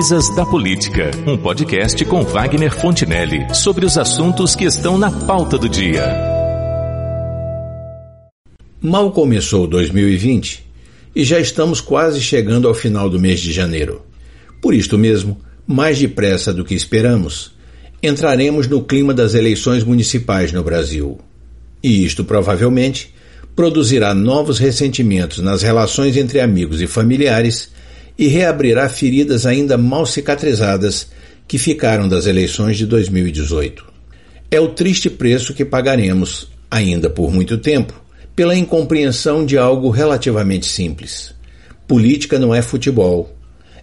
Coisas da Política, um podcast com Wagner Fontinelli sobre os assuntos que estão na pauta do dia. Mal começou 2020 e já estamos quase chegando ao final do mês de janeiro. Por isto mesmo, mais depressa do que esperamos, entraremos no clima das eleições municipais no Brasil. E isto provavelmente produzirá novos ressentimentos nas relações entre amigos e familiares e reabrirá feridas ainda mal cicatrizadas que ficaram das eleições de 2018. É o triste preço que pagaremos, ainda por muito tempo, pela incompreensão de algo relativamente simples. Política não é futebol.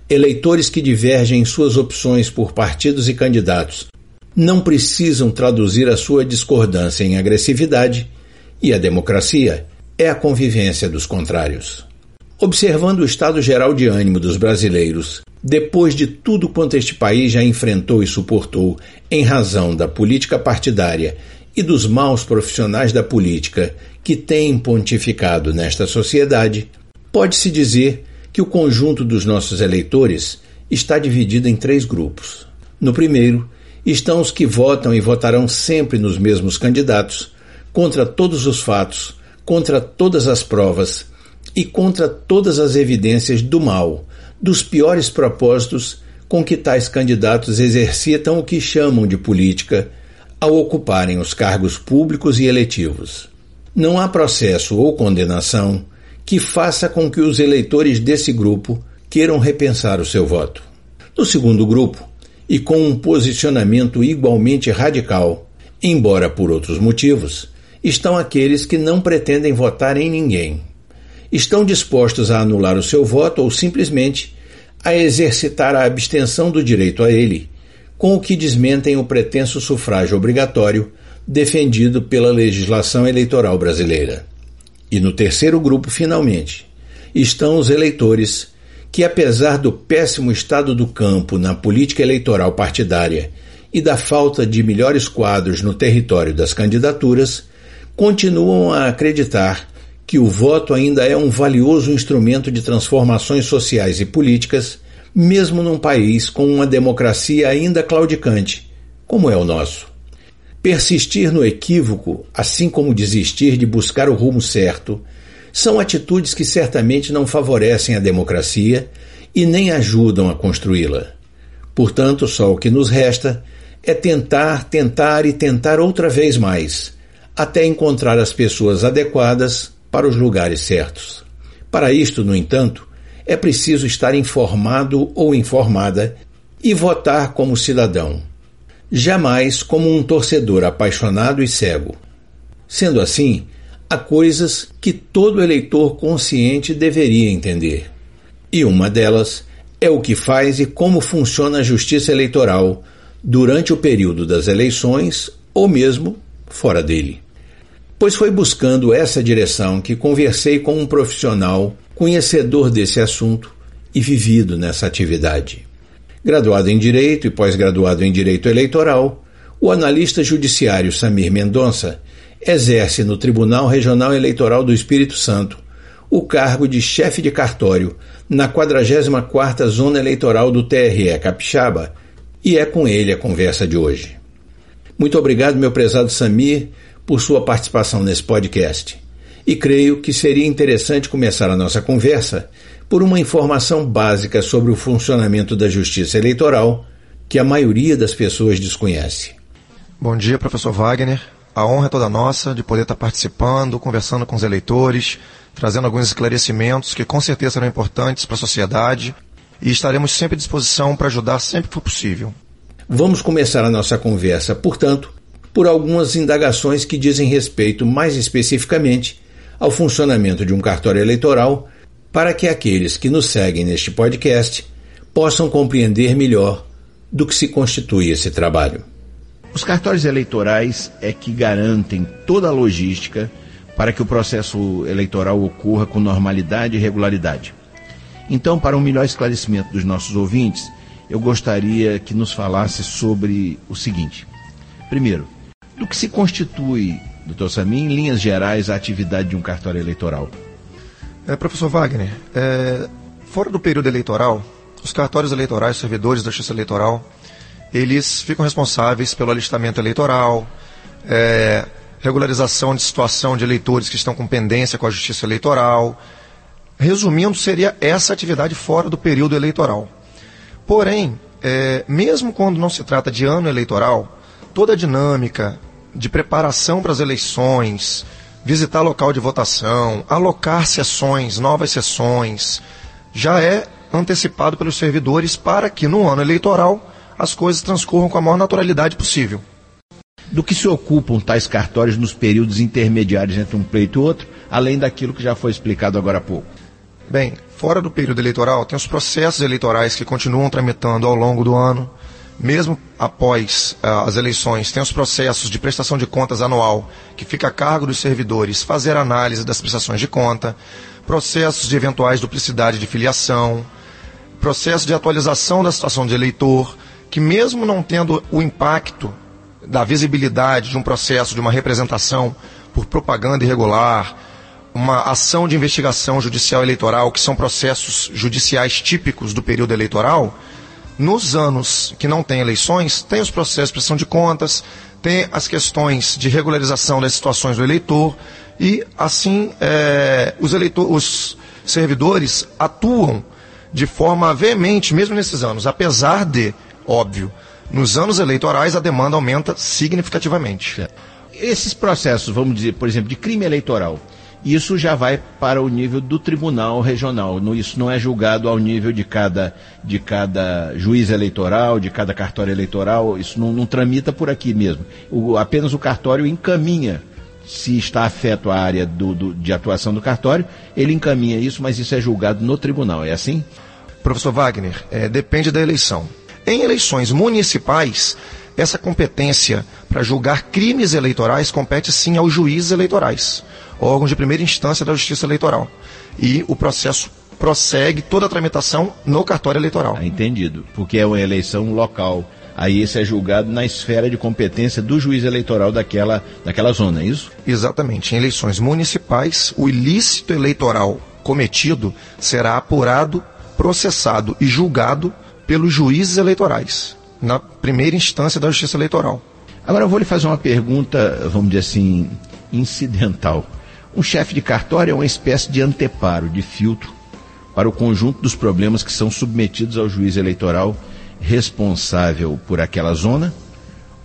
Eleitores que divergem em suas opções por partidos e candidatos não precisam traduzir a sua discordância em agressividade, e a democracia é a convivência dos contrários. Observando o estado geral de ânimo dos brasileiros, depois de tudo quanto este país já enfrentou e suportou em razão da política partidária e dos maus profissionais da política que têm pontificado nesta sociedade, pode-se dizer que o conjunto dos nossos eleitores está dividido em três grupos. No primeiro, estão os que votam e votarão sempre nos mesmos candidatos, contra todos os fatos, contra todas as provas e contra todas as evidências do mal, dos piores propósitos com que tais candidatos exercitam o que chamam de política ao ocuparem os cargos públicos e eletivos. Não há processo ou condenação que faça com que os eleitores desse grupo queiram repensar o seu voto. No segundo grupo, e com um posicionamento igualmente radical, embora por outros motivos, estão aqueles que não pretendem votar em ninguém, estão dispostos a anular o seu voto ou simplesmente a exercitar a abstenção do direito a ele, com o que desmentem o pretenso sufrágio obrigatório defendido pela legislação eleitoral brasileira. E no terceiro grupo, finalmente, estão os eleitores que, apesar do péssimo estado do campo na política eleitoral partidária e da falta de melhores quadros no território das candidaturas, continuam a acreditar que o voto ainda é um valioso instrumento de transformações sociais e políticas, mesmo num país com uma democracia ainda claudicante, como é o nosso. Persistir no equívoco, assim como desistir de buscar o rumo certo, são atitudes que certamente não favorecem a democracia e nem ajudam a construí-la. Portanto, só o que nos resta é tentar, tentar e tentar outra vez mais, até encontrar as pessoas adequadas para os lugares certos. Para isto, no entanto, é preciso estar informado ou informada e votar como cidadão, jamais como um torcedor apaixonado e cego. Sendo assim, há coisas que todo eleitor consciente deveria entender. E uma delas é o que faz e como funciona a justiça eleitoral durante o período das eleições ou mesmo fora dele. Pois foi buscando essa direção que conversei com um profissional conhecedor desse assunto e vivido nessa atividade. Graduado em Direito e pós-graduado em Direito Eleitoral, o analista judiciário Samir Mendonça exerce no Tribunal Regional Eleitoral do Espírito Santo o cargo de chefe de cartório na 44ª Zona Eleitoral do TRE Capixaba e é com ele a conversa de hoje. Muito obrigado, meu prezado Samir, por sua participação nesse podcast. E creio que seria interessante começar a nossa conversa por uma informação básica sobre o funcionamento da justiça eleitoral que a maioria das pessoas desconhece. Bom dia, professor Wagner. A honra é toda nossa de poder estar participando, conversando com os eleitores, trazendo alguns esclarecimentos que com certeza serão importantes para a sociedade e estaremos sempre à disposição para ajudar sempre que for possível. Vamos começar a nossa conversa, portanto, por algumas indagações que dizem respeito mais especificamente ao funcionamento de um cartório eleitoral, para que aqueles que nos seguem neste podcast possam compreender melhor do que se constitui esse trabalho. Os cartórios eleitorais é que garantem toda a logística para que o processo eleitoral ocorra com normalidade e regularidade. Então, para um melhor esclarecimento dos nossos ouvintes, eu gostaria que nos falasse sobre o seguinte. Primeiro, do que se constitui, doutor Samin, em linhas gerais, a atividade de um cartório eleitoral? É, professor Wagner, é, fora do período eleitoral, Os cartórios eleitorais, servidores da Justiça Eleitoral, eles ficam responsáveis pelo alistamento eleitoral, é, regularização de situação de eleitores que estão com pendência com a Justiça Eleitoral. Resumindo, seria essa atividade fora do período eleitoral. Porém, é, mesmo quando não se trata de ano eleitoral, toda a dinâmica de preparação para as eleições, visitar local de votação, alocar sessões, novas sessões, já é antecipado pelos servidores para que no ano eleitoral as coisas transcorram com a maior naturalidade possível. Do que se ocupam tais cartórios nos períodos intermediários entre um pleito e outro, além daquilo que já foi explicado agora há pouco? Bem, fora do período eleitoral, tem os processos eleitorais que continuam tramitando ao longo do ano, mesmo após uh, as eleições, tem os processos de prestação de contas anual, que fica a cargo dos servidores fazer análise das prestações de conta, processos de eventuais duplicidade de filiação, processo de atualização da situação de eleitor, que mesmo não tendo o impacto da visibilidade de um processo de uma representação por propaganda irregular, uma ação de investigação judicial eleitoral, que são processos judiciais típicos do período eleitoral, nos anos que não tem eleições, tem os processos de pressão de contas, tem as questões de regularização das situações do eleitor e, assim, é, os, eleitor, os servidores atuam de forma veemente, mesmo nesses anos, apesar de, óbvio, nos anos eleitorais a demanda aumenta significativamente. Esses processos, vamos dizer, por exemplo, de crime eleitoral, isso já vai para o nível do tribunal regional. Isso não é julgado ao nível de cada, de cada juiz eleitoral, de cada cartório eleitoral. Isso não, não tramita por aqui mesmo. O, apenas o cartório encaminha se está afeto à área do, do, de atuação do cartório, ele encaminha isso, mas isso é julgado no tribunal. É assim? Professor Wagner, é, depende da eleição. Em eleições municipais, essa competência para julgar crimes eleitorais compete sim aos juízes eleitorais órgãos de primeira instância da Justiça Eleitoral. E o processo prossegue toda a tramitação no cartório eleitoral. Ah, entendido. Porque é uma eleição local. Aí esse é julgado na esfera de competência do juiz eleitoral daquela, daquela zona, é isso? Exatamente. Em eleições municipais, o ilícito eleitoral cometido será apurado, processado e julgado pelos juízes eleitorais, na primeira instância da Justiça Eleitoral. Agora eu vou lhe fazer uma pergunta, vamos dizer assim, incidental. Um chefe de cartório é uma espécie de anteparo, de filtro, para o conjunto dos problemas que são submetidos ao juiz eleitoral responsável por aquela zona?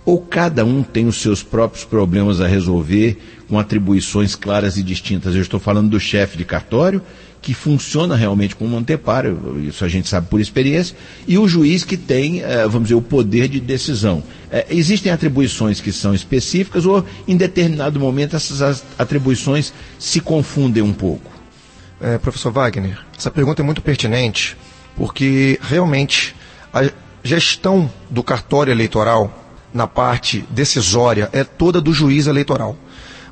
Ou cada um tem os seus próprios problemas a resolver com atribuições claras e distintas? Eu estou falando do chefe de cartório que funciona realmente como um anteparo, isso a gente sabe por experiência, e o juiz que tem, eh, vamos dizer, o poder de decisão. Eh, existem atribuições que são específicas ou, em determinado momento, essas atribuições se confundem um pouco? É, professor Wagner, essa pergunta é muito pertinente, porque realmente a gestão do cartório eleitoral na parte decisória é toda do juiz eleitoral.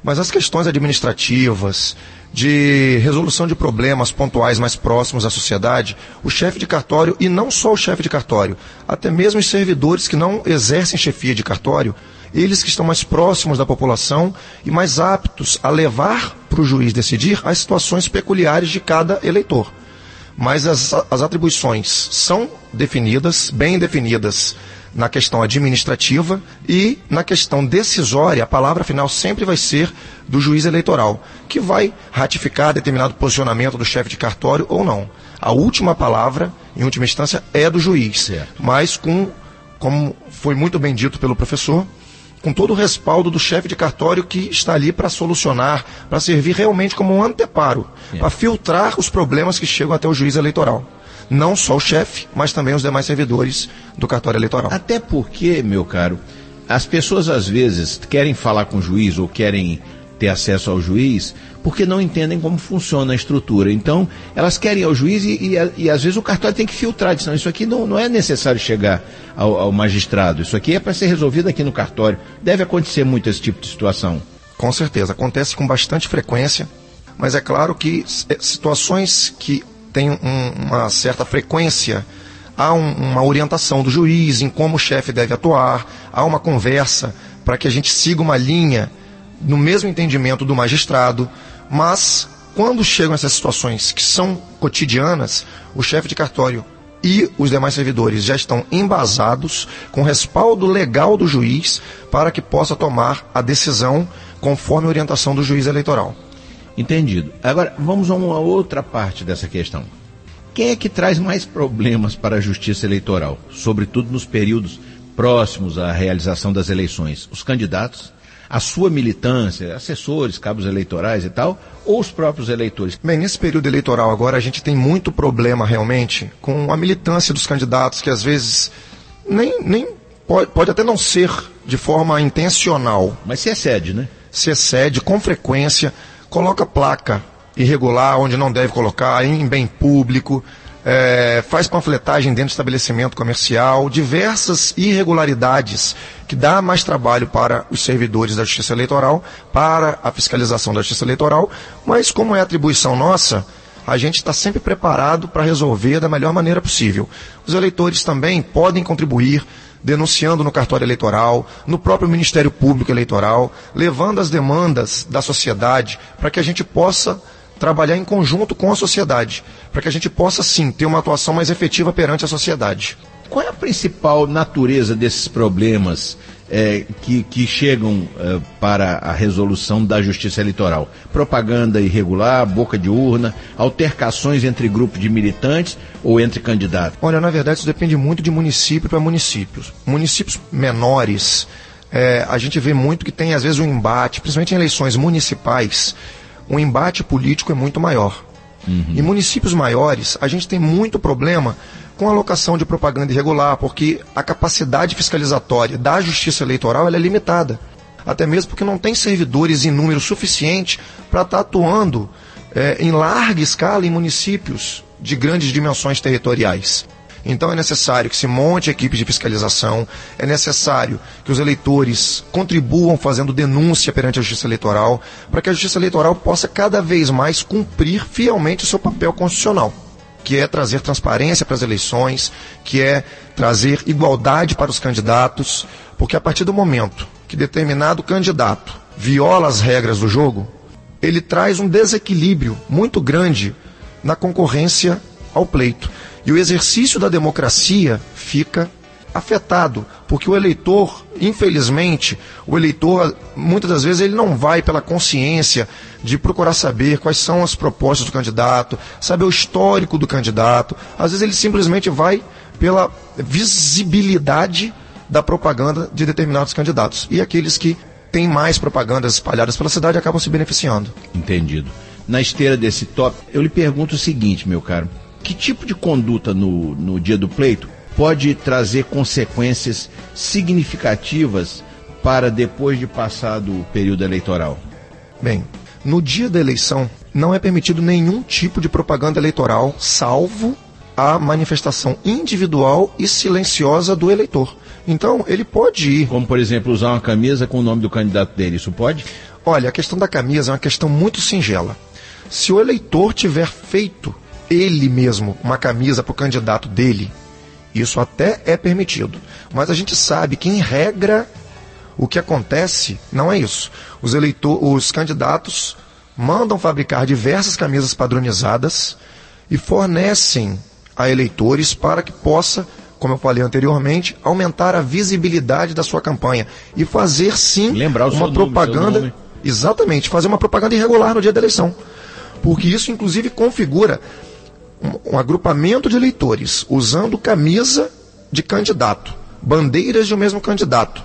Mas as questões administrativas, de resolução de problemas pontuais mais próximos à sociedade, o chefe de cartório, e não só o chefe de cartório, até mesmo os servidores que não exercem chefia de cartório, eles que estão mais próximos da população e mais aptos a levar para o juiz decidir as situações peculiares de cada eleitor. Mas as, as atribuições são definidas, bem definidas na questão administrativa e na questão decisória, a palavra final sempre vai ser do juiz eleitoral, que vai ratificar determinado posicionamento do chefe de cartório ou não. A última palavra, em última instância, é do juiz, certo. mas com, como foi muito bem dito pelo professor, com todo o respaldo do chefe de cartório que está ali para solucionar, para servir realmente como um anteparo, para filtrar os problemas que chegam até o juiz eleitoral não só o chefe, mas também os demais servidores do cartório eleitoral. Até porque, meu caro, as pessoas às vezes querem falar com o juiz ou querem ter acesso ao juiz porque não entendem como funciona a estrutura. Então, elas querem ir ao juiz e, e, e às vezes o cartório tem que filtrar. Diz, não, isso aqui não, não é necessário chegar ao, ao magistrado. Isso aqui é para ser resolvido aqui no cartório. Deve acontecer muito esse tipo de situação. Com certeza, acontece com bastante frequência, mas é claro que é, situações que tem um, uma certa frequência, há um, uma orientação do juiz em como o chefe deve atuar, há uma conversa para que a gente siga uma linha no mesmo entendimento do magistrado, mas quando chegam essas situações que são cotidianas, o chefe de cartório e os demais servidores já estão embasados com respaldo legal do juiz para que possa tomar a decisão conforme a orientação do juiz eleitoral. Entendido. Agora, vamos a uma outra parte dessa questão. Quem é que traz mais problemas para a justiça eleitoral, sobretudo nos períodos próximos à realização das eleições? Os candidatos, a sua militância, assessores, cabos eleitorais e tal, ou os próprios eleitores? Bem, nesse período eleitoral agora a gente tem muito problema realmente com a militância dos candidatos, que às vezes nem, nem pode, pode até não ser de forma intencional. Mas se excede, né? Se excede com frequência, coloca placa irregular onde não deve colocar, em bem público, é, faz panfletagem dentro do estabelecimento comercial, diversas irregularidades que dá mais trabalho para os servidores da Justiça Eleitoral, para a fiscalização da Justiça Eleitoral, mas como é atribuição nossa, a gente está sempre preparado para resolver da melhor maneira possível. Os eleitores também podem contribuir denunciando no cartório eleitoral, no próprio Ministério Público Eleitoral, levando as demandas da sociedade para que a gente possa trabalhar em conjunto com a sociedade, para que a gente possa sim ter uma atuação mais efetiva perante a sociedade. Qual é a principal natureza desses problemas é, que, que, chegam é, para a resolução da justiça eleitoral? Propaganda irregular, boca de urna, altercações entre grupos de militantes ou entre candidatos? Olha, na verdade, isso depende muito de município para municípios. Municípios menores, é, a gente vê muito que tem, às vezes, um embate, principalmente em eleições municipais o embate político é muito maior. Uhum. Em municípios maiores, a gente tem muito problema com a alocação de propaganda irregular, porque a capacidade fiscalizatória da justiça eleitoral é limitada. Até mesmo porque não tem servidores em número suficiente para estar tá atuando é, em larga escala em municípios de grandes dimensões territoriais. Então é necessário que se monte equipes de fiscalização, é necessário que os eleitores contribuam fazendo denúncia perante a Justiça Eleitoral, para que a Justiça Eleitoral possa cada vez mais cumprir fielmente o seu papel constitucional, que é trazer transparência para as eleições, que é trazer igualdade para os candidatos, porque a partir do momento que determinado candidato viola as regras do jogo, ele traz um desequilíbrio muito grande na concorrência ao pleito. E o exercício da democracia fica afetado, porque o eleitor, infelizmente, o eleitor muitas das vezes ele não vai pela consciência de procurar saber quais são as propostas do candidato, saber o histórico do candidato. Às vezes ele simplesmente vai pela visibilidade da propaganda de determinados candidatos. E aqueles que têm mais propagandas espalhadas pela cidade acabam se beneficiando. Entendido. Na esteira desse top, eu lhe pergunto o seguinte, meu caro que tipo de conduta no, no dia do pleito pode trazer consequências significativas para depois de passado o período eleitoral? Bem, no dia da eleição não é permitido nenhum tipo de propaganda eleitoral, salvo a manifestação individual e silenciosa do eleitor. Então, ele pode ir. Como, por exemplo, usar uma camisa com o nome do candidato dele, isso pode? Olha, a questão da camisa é uma questão muito singela. Se o eleitor tiver feito ele mesmo uma camisa para o candidato dele, isso até é permitido. Mas a gente sabe que, em regra, o que acontece não é isso. Os, eleitor, os candidatos mandam fabricar diversas camisas padronizadas e fornecem a eleitores para que possa, como eu falei anteriormente, aumentar a visibilidade da sua campanha e fazer sim Lembrar uma propaganda. Nome, exatamente, fazer uma propaganda irregular no dia da eleição. Porque isso, inclusive, configura um, agrupamento de eleitores usando camisa de candidato, bandeiras de um mesmo candidato,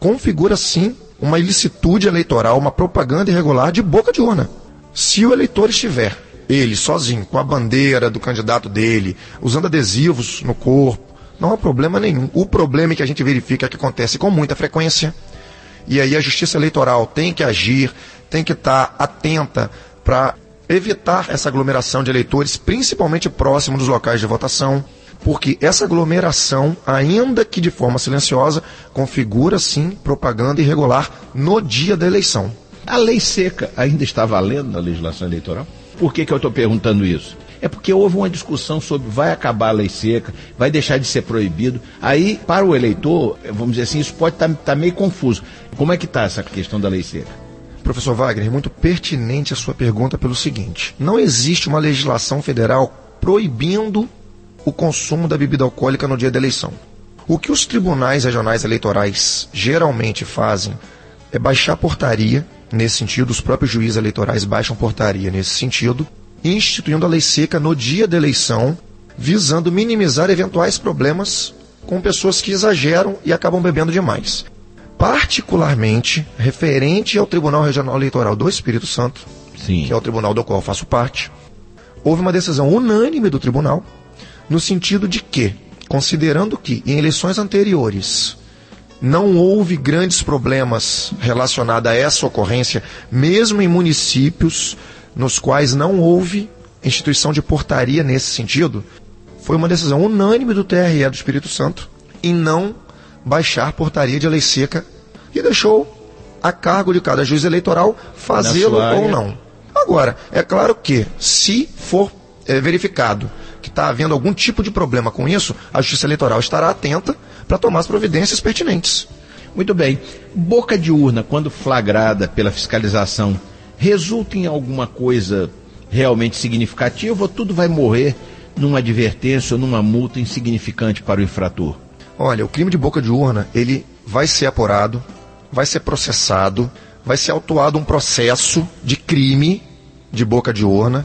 configura sim uma ilicitude eleitoral, uma propaganda irregular de boca de urna. Se o eleitor estiver, ele sozinho, com a bandeira do candidato dele, usando adesivos no corpo, não há problema nenhum. O problema é que a gente verifica que acontece com muita frequência, e aí a justiça eleitoral tem que agir, tem que estar atenta para evitar essa aglomeração de eleitores, principalmente próximo dos locais de votação, porque essa aglomeração, ainda que de forma silenciosa, configura sim propaganda irregular no dia da eleição. A lei seca ainda está valendo na legislação eleitoral? Por que, que eu estou perguntando isso? É porque houve uma discussão sobre vai acabar a lei seca, vai deixar de ser proibido. Aí, para o eleitor, vamos dizer assim, isso pode estar tá, tá meio confuso. Como é que está essa questão da lei seca? Professor Wagner, muito pertinente a sua pergunta pelo seguinte: não existe uma legislação federal proibindo o consumo da bebida alcoólica no dia da eleição. O que os tribunais regionais eleitorais geralmente fazem é baixar portaria, nesse sentido, os próprios juízes eleitorais baixam portaria nesse sentido, instituindo a lei seca no dia da eleição, visando minimizar eventuais problemas com pessoas que exageram e acabam bebendo demais. Particularmente, referente ao Tribunal Regional Eleitoral do Espírito Santo, Sim. que é o tribunal do qual faço parte, houve uma decisão unânime do tribunal, no sentido de que considerando que em eleições anteriores não houve grandes problemas relacionados a essa ocorrência, mesmo em municípios nos quais não houve instituição de portaria nesse sentido, foi uma decisão unânime do TRE do Espírito Santo em não baixar portaria de lei seca e deixou a cargo de cada juiz eleitoral fazê-lo ou não. Agora, é claro que, se for é, verificado que está havendo algum tipo de problema com isso, a Justiça Eleitoral estará atenta para tomar as providências pertinentes. Muito bem. Boca de urna, quando flagrada pela fiscalização, resulta em alguma coisa realmente significativa ou tudo vai morrer numa advertência ou numa multa insignificante para o infrator? Olha, o crime de boca de urna, ele vai ser apurado, vai ser processado, vai ser autuado um processo de crime de boca de urna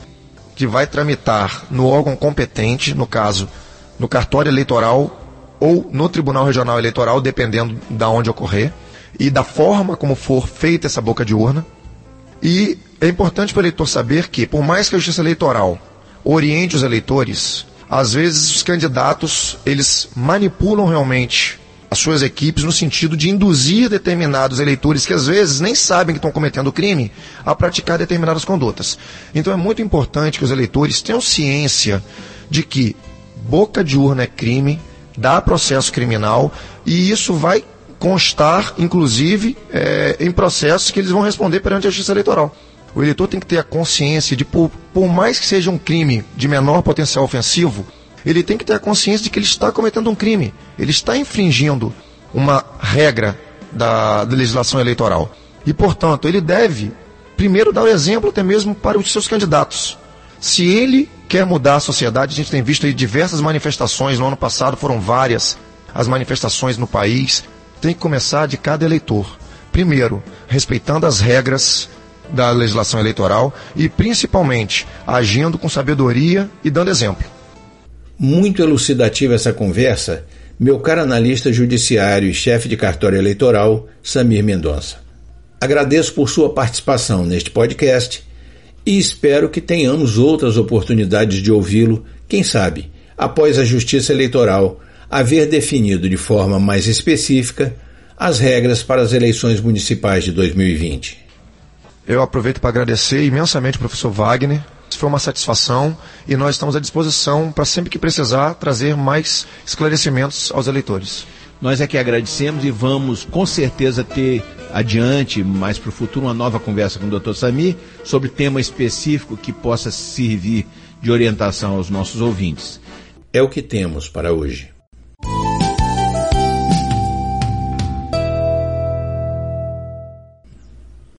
que vai tramitar no órgão competente, no caso, no cartório eleitoral ou no Tribunal Regional Eleitoral, dependendo da onde ocorrer, e da forma como for feita essa boca de urna. E é importante para o eleitor saber que, por mais que a Justiça Eleitoral oriente os eleitores, às vezes os candidatos eles manipulam realmente as suas equipes no sentido de induzir determinados eleitores que às vezes nem sabem que estão cometendo crime a praticar determinadas condutas. Então é muito importante que os eleitores tenham ciência de que boca de urna é crime, dá processo criminal e isso vai constar, inclusive, é, em processos que eles vão responder perante a Justiça Eleitoral. O eleitor tem que ter a consciência de, por, por mais que seja um crime de menor potencial ofensivo, ele tem que ter a consciência de que ele está cometendo um crime. Ele está infringindo uma regra da, da legislação eleitoral. E, portanto, ele deve, primeiro, dar o exemplo até mesmo para os seus candidatos. Se ele quer mudar a sociedade, a gente tem visto aí diversas manifestações, no ano passado foram várias as manifestações no país, tem que começar de cada eleitor. Primeiro, respeitando as regras da legislação eleitoral e, principalmente, agindo com sabedoria e dando exemplo. Muito elucidativa essa conversa, meu caro analista judiciário e chefe de cartório eleitoral, Samir Mendonça. Agradeço por sua participação neste podcast e espero que tenhamos outras oportunidades de ouvi-lo, quem sabe, após a Justiça Eleitoral haver definido de forma mais específica as regras para as eleições municipais de 2020. Eu aproveito para agradecer imensamente ao professor Wagner foi uma satisfação e nós estamos à disposição para sempre que precisar trazer mais esclarecimentos aos eleitores. Nós é que agradecemos e vamos com certeza ter adiante, mais para o futuro, uma nova conversa com o Dr. Sami sobre tema específico que possa servir de orientação aos nossos ouvintes. É o que temos para hoje.